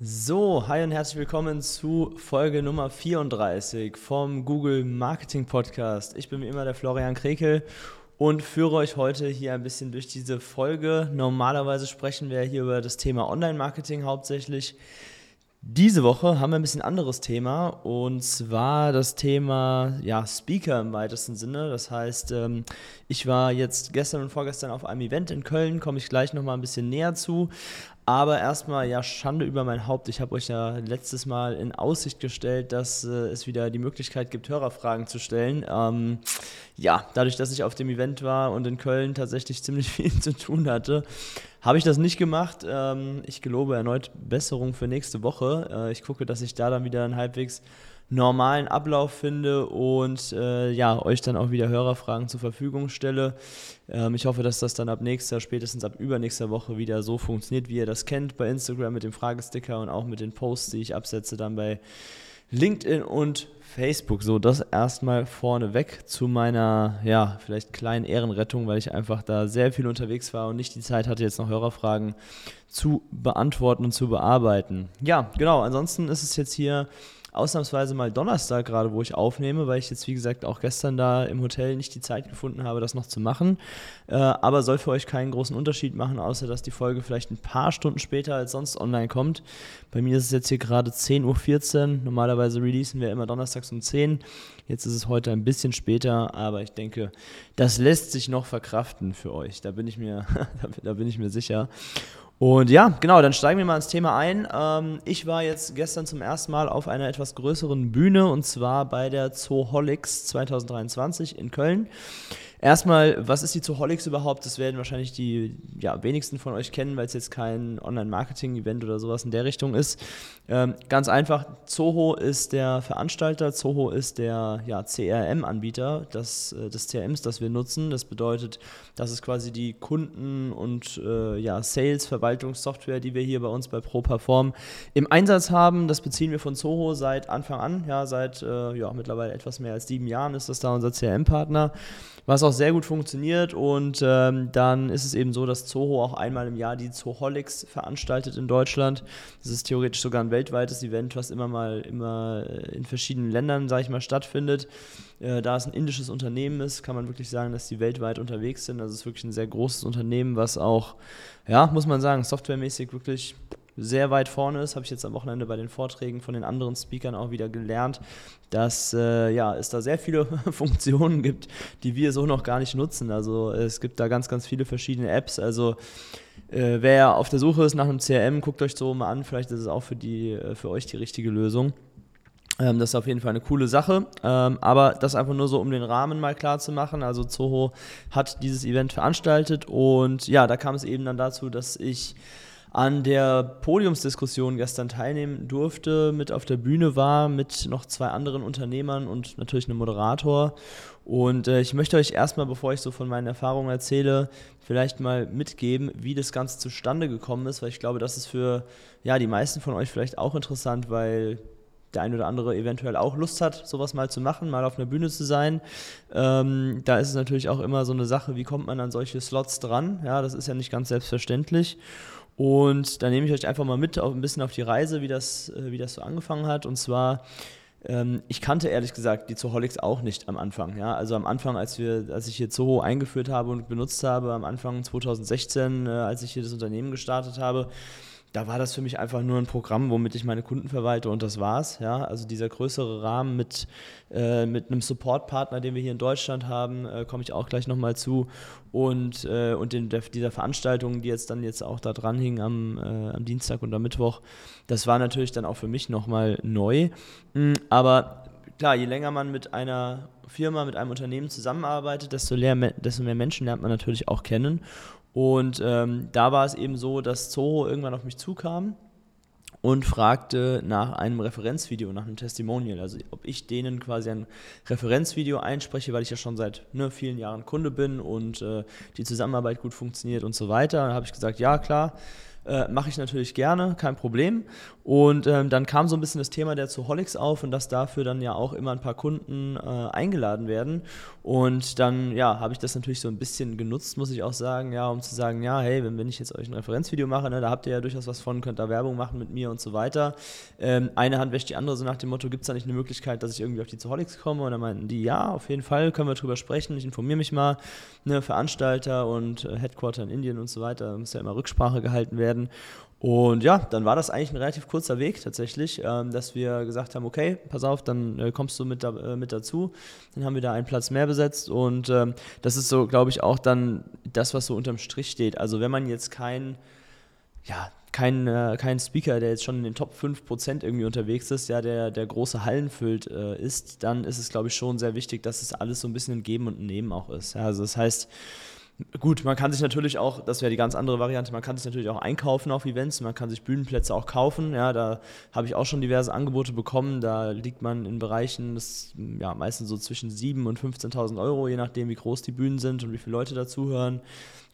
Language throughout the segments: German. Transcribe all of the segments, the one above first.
So, hi und herzlich willkommen zu Folge Nummer 34 vom Google Marketing Podcast. Ich bin wie immer der Florian Krekel und führe euch heute hier ein bisschen durch diese Folge. Normalerweise sprechen wir hier über das Thema Online-Marketing hauptsächlich. Diese Woche haben wir ein bisschen anderes Thema und zwar das Thema ja, Speaker im weitesten Sinne. Das heißt, ähm, ich war jetzt gestern und vorgestern auf einem Event in Köln, komme ich gleich nochmal ein bisschen näher zu. Aber erstmal, ja, Schande über mein Haupt. Ich habe euch ja letztes Mal in Aussicht gestellt, dass äh, es wieder die Möglichkeit gibt, Hörerfragen zu stellen. Ähm, ja, dadurch, dass ich auf dem Event war und in Köln tatsächlich ziemlich viel zu tun hatte, habe ich das nicht gemacht. Ähm, ich gelobe erneut Besserung für nächste Woche. Äh, ich gucke, dass ich da dann wieder einen halbwegs normalen Ablauf finde und äh, ja, euch dann auch wieder Hörerfragen zur Verfügung stelle. Ähm, ich hoffe, dass das dann ab nächster, spätestens ab übernächster Woche wieder so funktioniert, wie ihr das kennt bei Instagram mit dem Fragesticker und auch mit den Posts, die ich absetze, dann bei LinkedIn und Facebook. So, das erstmal vorneweg zu meiner, ja, vielleicht kleinen Ehrenrettung, weil ich einfach da sehr viel unterwegs war und nicht die Zeit hatte, jetzt noch Hörerfragen zu beantworten und zu bearbeiten. Ja, genau. Ansonsten ist es jetzt hier ausnahmsweise mal Donnerstag gerade, wo ich aufnehme, weil ich jetzt, wie gesagt, auch gestern da im Hotel nicht die Zeit gefunden habe, das noch zu machen. Äh, aber soll für euch keinen großen Unterschied machen, außer dass die Folge vielleicht ein paar Stunden später als sonst online kommt. Bei mir ist es jetzt hier gerade 10.14 Uhr. Normalerweise releasen wir immer donnerstags um 10 Jetzt ist es heute ein bisschen später, aber ich denke, das lässt sich noch verkraften für euch. Da bin ich mir, da bin ich mir sicher. Und ja, genau, dann steigen wir mal ins Thema ein. Ähm, ich war jetzt gestern zum ersten Mal auf einer etwas größeren Bühne und zwar bei der Zooholics 2023 in Köln. Erstmal, was ist die Zooholics überhaupt? Das werden wahrscheinlich die ja, wenigsten von euch kennen, weil es jetzt kein Online-Marketing-Event oder sowas in der Richtung ist. Ähm, ganz einfach, Zoho ist der Veranstalter, Zoho ist der ja, CRM-Anbieter des, äh, des CRMs, das wir nutzen. Das bedeutet, das ist quasi die Kunden- und äh, ja, Sales-Verwaltungssoftware, die wir hier bei uns bei ProPerform im Einsatz haben. Das beziehen wir von Zoho seit Anfang an, ja, seit äh, ja, mittlerweile etwas mehr als sieben Jahren ist das da unser CRM-Partner was auch sehr gut funktioniert. Und ähm, dann ist es eben so, dass Zoho auch einmal im Jahr die Zooholics veranstaltet in Deutschland. Das ist theoretisch sogar ein weltweites Event, was immer mal immer äh, in verschiedenen Ländern, sage ich mal, stattfindet. Äh, da es ein indisches Unternehmen ist, kann man wirklich sagen, dass die weltweit unterwegs sind. Also es ist wirklich ein sehr großes Unternehmen, was auch, ja, muss man sagen, softwaremäßig wirklich sehr weit vorne ist, habe ich jetzt am Wochenende bei den Vorträgen von den anderen Speakern auch wieder gelernt, dass äh, ja, es da sehr viele Funktionen gibt, die wir so noch gar nicht nutzen. Also es gibt da ganz, ganz viele verschiedene Apps. Also äh, wer auf der Suche ist nach einem CRM, guckt euch so mal an, vielleicht ist es auch für, die, äh, für euch die richtige Lösung. Ähm, das ist auf jeden Fall eine coole Sache. Ähm, aber das einfach nur so, um den Rahmen mal klar zu machen. Also Zoho hat dieses Event veranstaltet und ja, da kam es eben dann dazu, dass ich an der Podiumsdiskussion gestern teilnehmen durfte, mit auf der Bühne war, mit noch zwei anderen Unternehmern und natürlich einem Moderator. Und äh, ich möchte euch erstmal, bevor ich so von meinen Erfahrungen erzähle, vielleicht mal mitgeben, wie das Ganze zustande gekommen ist, weil ich glaube, das ist für ja, die meisten von euch vielleicht auch interessant, weil der ein oder andere eventuell auch Lust hat, sowas mal zu machen, mal auf einer Bühne zu sein. Ähm, da ist es natürlich auch immer so eine Sache, wie kommt man an solche Slots dran? Ja, das ist ja nicht ganz selbstverständlich. Und da nehme ich euch einfach mal mit auf, ein bisschen auf die Reise, wie das, äh, wie das so angefangen hat. Und zwar, ähm, ich kannte ehrlich gesagt die Zooholics auch nicht am Anfang. Ja? Also am Anfang, als, wir, als ich hier Zoho eingeführt habe und benutzt habe, am Anfang 2016, äh, als ich hier das Unternehmen gestartet habe, da war das für mich einfach nur ein Programm, womit ich meine Kunden verwalte und das war's. Ja? Also dieser größere Rahmen mit, äh, mit einem Supportpartner, den wir hier in Deutschland haben, äh, komme ich auch gleich nochmal zu. Und, äh, und den, der, dieser Veranstaltung, die jetzt dann jetzt auch da dran hing am, äh, am Dienstag und am Mittwoch, das war natürlich dann auch für mich nochmal neu. Mm, aber klar, je länger man mit einer Firma, mit einem Unternehmen zusammenarbeitet, desto, leer, desto mehr Menschen lernt man natürlich auch kennen. Und ähm, da war es eben so, dass Zoho irgendwann auf mich zukam und fragte nach einem Referenzvideo, nach einem Testimonial. Also ob ich denen quasi ein Referenzvideo einspreche, weil ich ja schon seit ne, vielen Jahren Kunde bin und äh, die Zusammenarbeit gut funktioniert und so weiter. Da habe ich gesagt, ja klar äh, Mache ich natürlich gerne, kein Problem. Und ähm, dann kam so ein bisschen das Thema der Zoholics auf und dass dafür dann ja auch immer ein paar Kunden äh, eingeladen werden. Und dann, ja, habe ich das natürlich so ein bisschen genutzt, muss ich auch sagen, ja, um zu sagen, ja, hey, wenn, wenn ich jetzt euch ein Referenzvideo mache, ne, da habt ihr ja durchaus was von, könnt da Werbung machen mit mir und so weiter. Ähm, eine Hand wäscht die andere, so nach dem Motto, gibt es da nicht eine Möglichkeit, dass ich irgendwie auf die Zoholics komme? Und dann meinten die, ja, auf jeden Fall, können wir drüber sprechen, ich informiere mich mal, ne, Veranstalter und äh, Headquarter in Indien und so weiter, muss ja immer Rücksprache gehalten werden. Und ja, dann war das eigentlich ein relativ kurzer Weg tatsächlich, ähm, dass wir gesagt haben, okay, pass auf, dann äh, kommst du mit, da, äh, mit dazu. Dann haben wir da einen Platz mehr besetzt und ähm, das ist so, glaube ich, auch dann das, was so unterm Strich steht. Also wenn man jetzt kein, ja, kein, äh, kein Speaker, der jetzt schon in den Top 5% irgendwie unterwegs ist, ja, der, der große Hallen füllt ist, dann ist es, glaube ich, schon sehr wichtig, dass es alles so ein bisschen ein Geben und ein Nehmen auch ist. Ja, also das heißt, Gut, man kann sich natürlich auch, das wäre die ganz andere Variante, man kann sich natürlich auch einkaufen auf Events, man kann sich Bühnenplätze auch kaufen. Ja, da habe ich auch schon diverse Angebote bekommen. Da liegt man in Bereichen, das, ja, meistens so zwischen 7.000 und 15.000 Euro, je nachdem, wie groß die Bühnen sind und wie viele Leute dazuhören,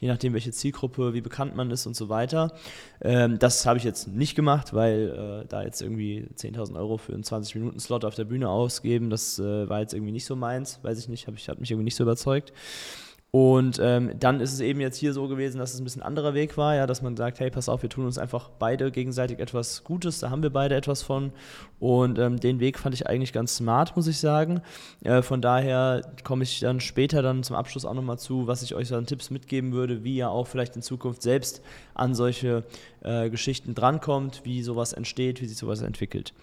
je nachdem, welche Zielgruppe, wie bekannt man ist und so weiter. Ähm, das habe ich jetzt nicht gemacht, weil äh, da jetzt irgendwie 10.000 Euro für einen 20-Minuten-Slot auf der Bühne ausgeben, das äh, war jetzt irgendwie nicht so meins, weiß ich nicht, hab ich, hat mich irgendwie nicht so überzeugt. Und ähm, dann ist es eben jetzt hier so gewesen, dass es ein bisschen anderer Weg war, ja, dass man sagt, hey, pass auf, wir tun uns einfach beide gegenseitig etwas Gutes, da haben wir beide etwas von. Und ähm, den Weg fand ich eigentlich ganz smart, muss ich sagen. Äh, von daher komme ich dann später dann zum Abschluss auch nochmal zu, was ich euch an Tipps mitgeben würde, wie ihr auch vielleicht in Zukunft selbst an solche äh, Geschichten drankommt, wie sowas entsteht, wie sich sowas entwickelt.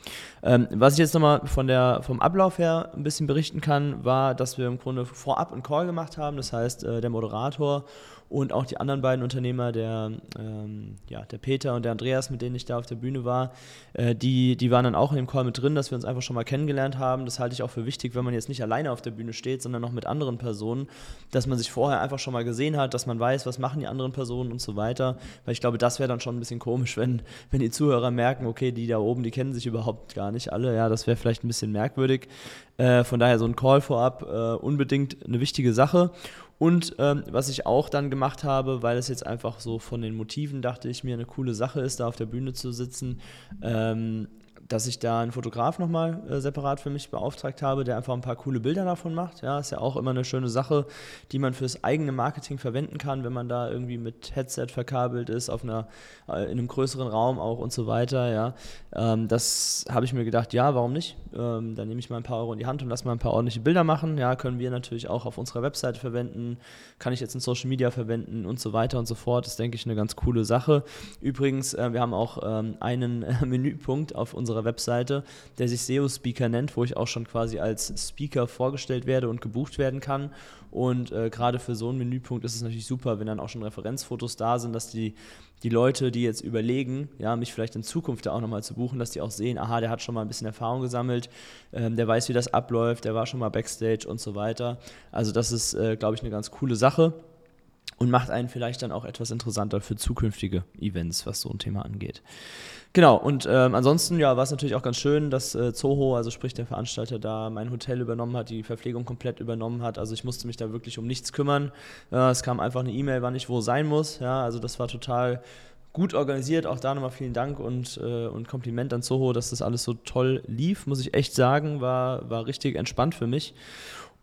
Ähm, was ich jetzt nochmal von der, vom Ablauf her ein bisschen berichten kann, war, dass wir im Grunde vorab einen Call gemacht haben. Das heißt, äh, der Moderator und auch die anderen beiden Unternehmer, der, ähm, ja, der Peter und der Andreas, mit denen ich da auf der Bühne war, äh, die, die waren dann auch in dem Call mit drin, dass wir uns einfach schon mal kennengelernt haben. Das halte ich auch für wichtig, wenn man jetzt nicht alleine auf der Bühne steht, sondern noch mit anderen Personen, dass man sich vorher einfach schon mal gesehen hat, dass man weiß, was machen die anderen Personen und so weiter. Weil ich glaube, das wäre dann schon ein bisschen komisch, wenn, wenn die Zuhörer merken, okay, die da oben, die kennen sich überhaupt gar nicht alle. Ja, das wäre vielleicht ein bisschen merkwürdig. Äh, von daher so ein Call vorab äh, unbedingt eine wichtige Sache. Und ähm, was ich auch dann gemacht habe, weil es jetzt einfach so von den Motiven dachte ich mir eine coole Sache ist, da auf der Bühne zu sitzen, ähm, dass ich da einen Fotograf nochmal äh, separat für mich beauftragt habe, der einfach ein paar coole Bilder davon macht. Ja, ist ja auch immer eine schöne Sache, die man fürs eigene Marketing verwenden kann, wenn man da irgendwie mit Headset verkabelt ist, auf einer, äh, in einem größeren Raum auch und so weiter. Ja, ähm, das habe ich mir gedacht, ja, warum nicht? Ähm, dann nehme ich mal ein paar Euro in die Hand und lasse mal ein paar ordentliche Bilder machen. Ja, können wir natürlich auch auf unserer Webseite verwenden, kann ich jetzt in Social Media verwenden und so weiter und so fort. Das ist, denke ich, eine ganz coole Sache. Übrigens, äh, wir haben auch ähm, einen Menüpunkt auf unserer unserer Webseite, der sich SEO Speaker nennt, wo ich auch schon quasi als Speaker vorgestellt werde und gebucht werden kann. Und äh, gerade für so einen Menüpunkt ist es natürlich super, wenn dann auch schon Referenzfotos da sind, dass die, die Leute, die jetzt überlegen, ja, mich vielleicht in Zukunft da auch nochmal zu buchen, dass die auch sehen, aha, der hat schon mal ein bisschen Erfahrung gesammelt, ähm, der weiß, wie das abläuft, der war schon mal Backstage und so weiter. Also das ist, äh, glaube ich, eine ganz coole Sache und macht einen vielleicht dann auch etwas interessanter für zukünftige Events, was so ein Thema angeht. Genau, und ähm, ansonsten ja, war es natürlich auch ganz schön, dass äh, Zoho, also sprich der Veranstalter, da mein Hotel übernommen hat, die Verpflegung komplett übernommen hat. Also ich musste mich da wirklich um nichts kümmern. Äh, es kam einfach eine E-Mail, wann ich wo sein muss. Ja, also das war total gut organisiert. Auch da nochmal vielen Dank und, äh, und Kompliment an Zoho, dass das alles so toll lief, muss ich echt sagen. War, war richtig entspannt für mich.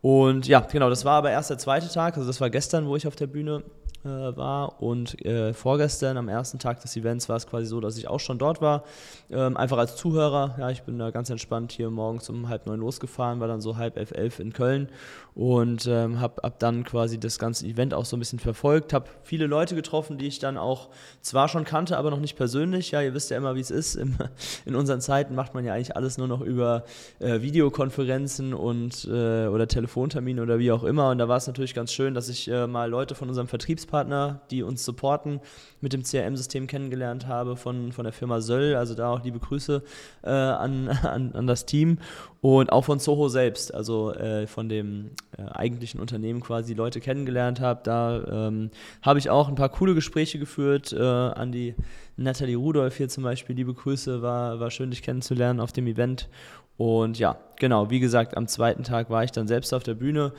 Und ja, genau, das war aber erst der zweite Tag, also das war gestern, wo ich auf der Bühne äh, war. Und äh, vorgestern, am ersten Tag des Events, war es quasi so, dass ich auch schon dort war. Ähm, einfach als Zuhörer. Ja, ich bin da ganz entspannt hier morgens um halb neun losgefahren, war dann so halb elf, elf in Köln und ähm, habe ab dann quasi das ganze Event auch so ein bisschen verfolgt. Habe viele Leute getroffen, die ich dann auch zwar schon kannte, aber noch nicht persönlich. Ja, ihr wisst ja immer, wie es ist. Im, in unseren Zeiten macht man ja eigentlich alles nur noch über äh, Videokonferenzen und äh, oder Telefontermine oder wie auch immer. Und da war es natürlich ganz schön, dass ich äh, mal Leute von unserem Vertriebspartner die uns supporten, mit dem CRM-System kennengelernt habe von, von der Firma Söll. Also da auch liebe Grüße äh, an, an, an das Team. Und auch von Soho selbst, also äh, von dem äh, eigentlichen Unternehmen quasi Leute kennengelernt habe. Da ähm, habe ich auch ein paar coole Gespräche geführt äh, an die Nathalie Rudolph hier zum Beispiel. Liebe Grüße, war, war schön, dich kennenzulernen auf dem Event. Und ja, genau, wie gesagt, am zweiten Tag war ich dann selbst auf der Bühne.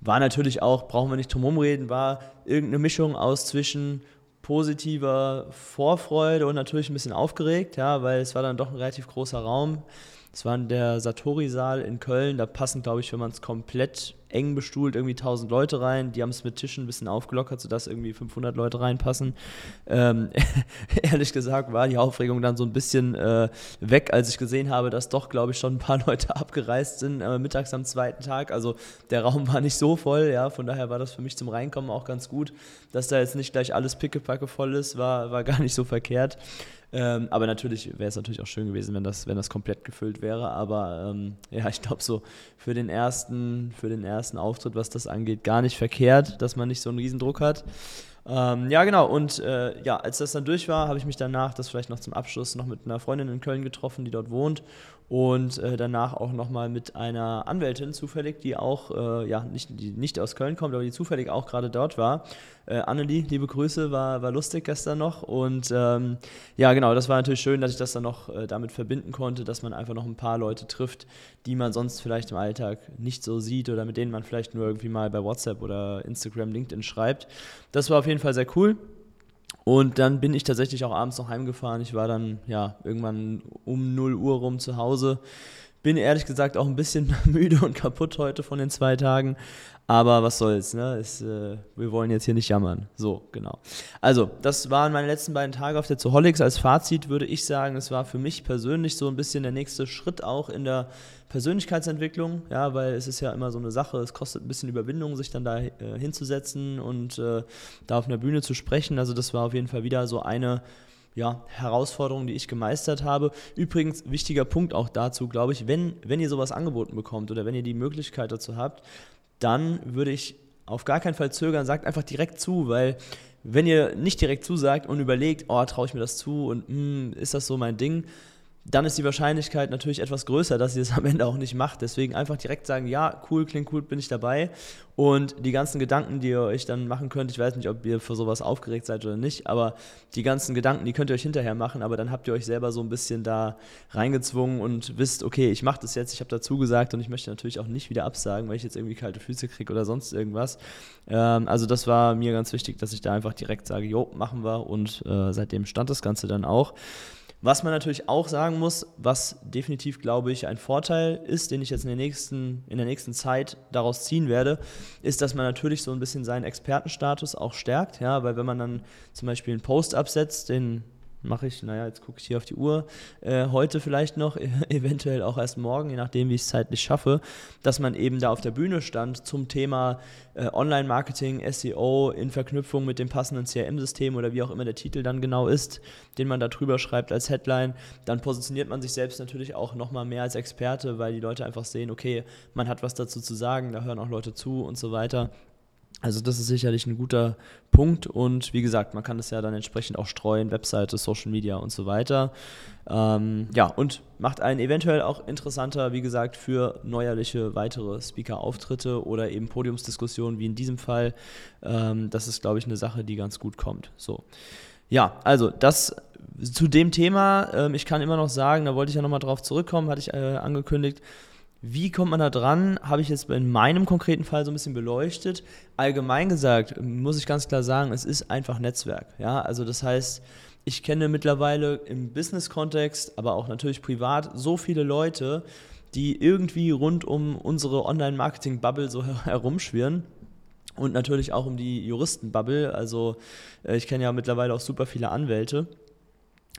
War natürlich auch, brauchen wir nicht drum reden, war irgendeine Mischung aus zwischen positiver Vorfreude und natürlich ein bisschen aufgeregt, ja, weil es war dann doch ein relativ großer Raum. Es war der Satori-Saal in Köln, da passen, glaube ich, wenn man es komplett eng bestuhlt, irgendwie 1000 Leute rein. Die haben es mit Tischen ein bisschen aufgelockert, sodass irgendwie 500 Leute reinpassen. Ähm, ehrlich gesagt war die Aufregung dann so ein bisschen äh, weg, als ich gesehen habe, dass doch, glaube ich, schon ein paar Leute abgereist sind, äh, mittags am zweiten Tag. Also der Raum war nicht so voll, ja, von daher war das für mich zum Reinkommen auch ganz gut. Dass da jetzt nicht gleich alles pickepacke voll ist, war, war gar nicht so verkehrt. Ähm, aber natürlich wäre es natürlich auch schön gewesen, wenn das, wenn das komplett gefüllt wäre. Aber ähm, ja, ich glaube so für den ersten, für den ersten Auftritt, was das angeht, gar nicht verkehrt, dass man nicht so einen Riesendruck hat. Ähm, ja, genau. Und äh, ja, als das dann durch war, habe ich mich danach, das vielleicht noch zum Abschluss, noch mit einer Freundin in Köln getroffen, die dort wohnt und äh, danach auch nochmal mit einer Anwältin zufällig, die auch, äh, ja, nicht, die nicht aus Köln kommt, aber die zufällig auch gerade dort war. Äh, Annelie, liebe Grüße, war, war lustig gestern noch und ähm, ja, genau, das war natürlich schön, dass ich das dann noch äh, damit verbinden konnte, dass man einfach noch ein paar Leute trifft, die man sonst vielleicht im Alltag nicht so sieht oder mit denen man vielleicht nur irgendwie mal bei WhatsApp oder Instagram, LinkedIn schreibt. Das war auf jeden Fall sehr cool. Und dann bin ich tatsächlich auch abends noch heimgefahren. Ich war dann ja irgendwann um 0 Uhr rum zu Hause. Bin ehrlich gesagt auch ein bisschen müde und kaputt heute von den zwei Tagen. Aber was soll's, ne? Es, äh, wir wollen jetzt hier nicht jammern. So, genau. Also, das waren meine letzten beiden Tage auf der Zoholics. Als Fazit würde ich sagen, es war für mich persönlich so ein bisschen der nächste Schritt auch in der Persönlichkeitsentwicklung, ja, weil es ist ja immer so eine Sache, es kostet ein bisschen Überwindung, sich dann da äh, hinzusetzen und äh, da auf einer Bühne zu sprechen. Also, das war auf jeden Fall wieder so eine ja, Herausforderung, die ich gemeistert habe. Übrigens, wichtiger Punkt auch dazu, glaube ich, wenn, wenn ihr sowas angeboten bekommt oder wenn ihr die Möglichkeit dazu habt, dann würde ich auf gar keinen Fall zögern, sagt einfach direkt zu, weil wenn ihr nicht direkt zusagt und überlegt, oh, traue ich mir das zu und hm, ist das so mein Ding, dann ist die Wahrscheinlichkeit natürlich etwas größer, dass ihr es am Ende auch nicht macht. Deswegen einfach direkt sagen, ja, cool, klingt gut, bin ich dabei. Und die ganzen Gedanken, die ihr euch dann machen könnt, ich weiß nicht, ob ihr für sowas aufgeregt seid oder nicht, aber die ganzen Gedanken, die könnt ihr euch hinterher machen, aber dann habt ihr euch selber so ein bisschen da reingezwungen und wisst, okay, ich mache das jetzt, ich habe dazu gesagt und ich möchte natürlich auch nicht wieder absagen, weil ich jetzt irgendwie kalte Füße kriege oder sonst irgendwas. Ähm, also das war mir ganz wichtig, dass ich da einfach direkt sage, jo, machen wir und äh, seitdem stand das Ganze dann auch. Was man natürlich auch sagen muss, was definitiv, glaube ich, ein Vorteil ist, den ich jetzt in der nächsten, in der nächsten Zeit daraus ziehen werde, ist, dass man natürlich so ein bisschen seinen Expertenstatus auch stärkt. Ja, weil wenn man dann zum Beispiel einen Post absetzt, den mache ich, naja, jetzt gucke ich hier auf die Uhr, äh, heute vielleicht noch, eventuell auch erst morgen, je nachdem, wie ich es zeitlich schaffe, dass man eben da auf der Bühne stand zum Thema äh, Online-Marketing, SEO in Verknüpfung mit dem passenden CRM-System oder wie auch immer der Titel dann genau ist, den man da drüber schreibt als Headline, dann positioniert man sich selbst natürlich auch nochmal mehr als Experte, weil die Leute einfach sehen, okay, man hat was dazu zu sagen, da hören auch Leute zu und so weiter. Also das ist sicherlich ein guter Punkt und wie gesagt, man kann das ja dann entsprechend auch streuen, Webseite, Social Media und so weiter. Ähm, ja, und macht einen eventuell auch interessanter, wie gesagt, für neuerliche weitere Speaker-Auftritte oder eben Podiumsdiskussionen wie in diesem Fall. Ähm, das ist, glaube ich, eine Sache, die ganz gut kommt. So. Ja, also das zu dem Thema. Ähm, ich kann immer noch sagen, da wollte ich ja nochmal drauf zurückkommen, hatte ich äh, angekündigt wie kommt man da dran? Habe ich jetzt in meinem konkreten Fall so ein bisschen beleuchtet. Allgemein gesagt, muss ich ganz klar sagen, es ist einfach Netzwerk. Ja, also das heißt, ich kenne mittlerweile im Business-Kontext, aber auch natürlich privat so viele Leute, die irgendwie rund um unsere Online-Marketing-Bubble so herumschwirren. Und natürlich auch um die Juristen-Bubble. Also äh, ich kenne ja mittlerweile auch super viele Anwälte.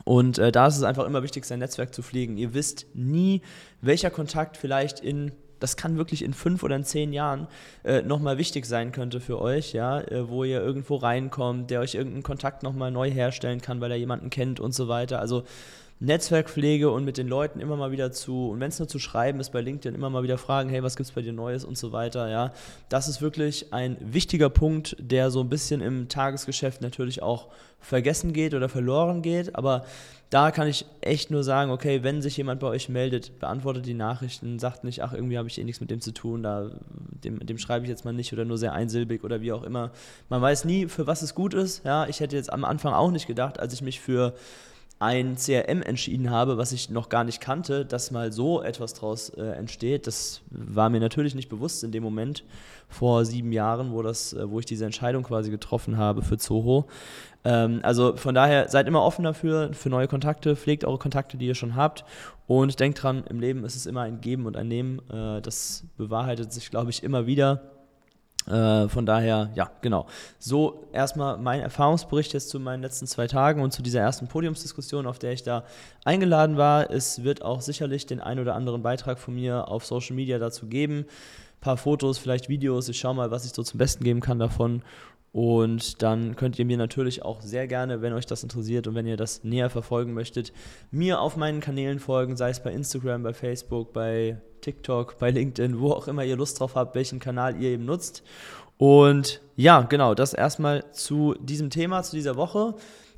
Und äh, da ist es einfach immer wichtig, sein Netzwerk zu pflegen. Ihr wisst nie, welcher Kontakt vielleicht in, das kann wirklich in fünf oder in zehn Jahren äh, nochmal wichtig sein könnte für euch, ja, äh, wo ihr irgendwo reinkommt, der euch irgendeinen Kontakt nochmal neu herstellen kann, weil er jemanden kennt und so weiter. Also Netzwerkpflege und mit den Leuten immer mal wieder zu, und wenn es nur zu schreiben ist bei LinkedIn, immer mal wieder fragen, hey, was gibt es bei dir Neues und so weiter, ja. Das ist wirklich ein wichtiger Punkt, der so ein bisschen im Tagesgeschäft natürlich auch vergessen geht oder verloren geht, aber da kann ich echt nur sagen, okay, wenn sich jemand bei euch meldet, beantwortet die Nachrichten, sagt nicht, ach, irgendwie habe ich eh nichts mit dem zu tun, da, dem, dem schreibe ich jetzt mal nicht oder nur sehr einsilbig oder wie auch immer. Man weiß nie, für was es gut ist. Ja, ich hätte jetzt am Anfang auch nicht gedacht, als ich mich für ein CRM entschieden habe, was ich noch gar nicht kannte, dass mal so etwas draus äh, entsteht. Das war mir natürlich nicht bewusst in dem Moment vor sieben Jahren, wo, das, äh, wo ich diese Entscheidung quasi getroffen habe für Zoho. Ähm, also von daher seid immer offen dafür, für neue Kontakte, pflegt eure Kontakte, die ihr schon habt und denkt dran, im Leben ist es immer ein Geben und ein Nehmen. Äh, das bewahrheitet sich, glaube ich, immer wieder. Äh, von daher, ja, genau. So erstmal mein Erfahrungsbericht jetzt zu meinen letzten zwei Tagen und zu dieser ersten Podiumsdiskussion, auf der ich da eingeladen war. Es wird auch sicherlich den ein oder anderen Beitrag von mir auf Social Media dazu geben. Ein paar Fotos, vielleicht Videos. Ich schaue mal, was ich so zum Besten geben kann davon. Und dann könnt ihr mir natürlich auch sehr gerne, wenn euch das interessiert und wenn ihr das näher verfolgen möchtet, mir auf meinen Kanälen folgen, sei es bei Instagram, bei Facebook, bei TikTok, bei LinkedIn, wo auch immer ihr Lust drauf habt, welchen Kanal ihr eben nutzt. Und ja, genau, das erstmal zu diesem Thema, zu dieser Woche.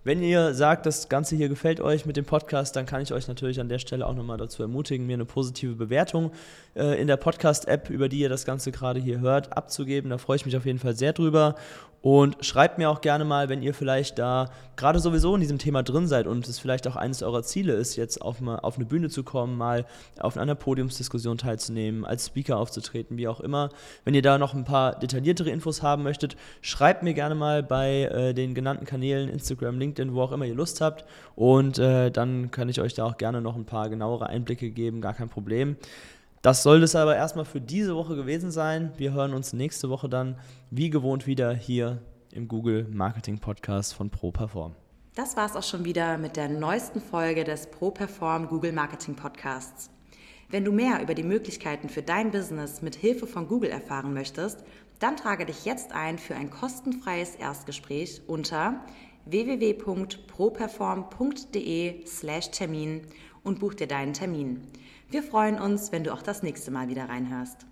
Wenn ihr sagt, das Ganze hier gefällt euch mit dem Podcast, dann kann ich euch natürlich an der Stelle auch nochmal dazu ermutigen, mir eine positive Bewertung äh, in der Podcast-App, über die ihr das Ganze gerade hier hört, abzugeben. Da freue ich mich auf jeden Fall sehr drüber. Und schreibt mir auch gerne mal, wenn ihr vielleicht da gerade sowieso in diesem Thema drin seid und es vielleicht auch eines eurer Ziele ist, jetzt auf, mal, auf eine Bühne zu kommen, mal auf einer Podiumsdiskussion teilzunehmen, als Speaker aufzutreten, wie auch immer. Wenn ihr da noch ein paar detailliertere Infos haben möchtet, schreibt mir gerne mal bei äh, den genannten Kanälen, Instagram, LinkedIn, wo auch immer ihr Lust habt. Und äh, dann kann ich euch da auch gerne noch ein paar genauere Einblicke geben, gar kein Problem. Das soll es aber erstmal für diese Woche gewesen sein. Wir hören uns nächste Woche dann wie gewohnt wieder hier im Google Marketing Podcast von ProPerform. Das war es auch schon wieder mit der neuesten Folge des ProPerform Google Marketing Podcasts. Wenn du mehr über die Möglichkeiten für dein Business mit Hilfe von Google erfahren möchtest, dann trage dich jetzt ein für ein kostenfreies Erstgespräch unter www.properform.de/termin und buch dir deinen Termin. Wir freuen uns, wenn du auch das nächste Mal wieder reinhörst.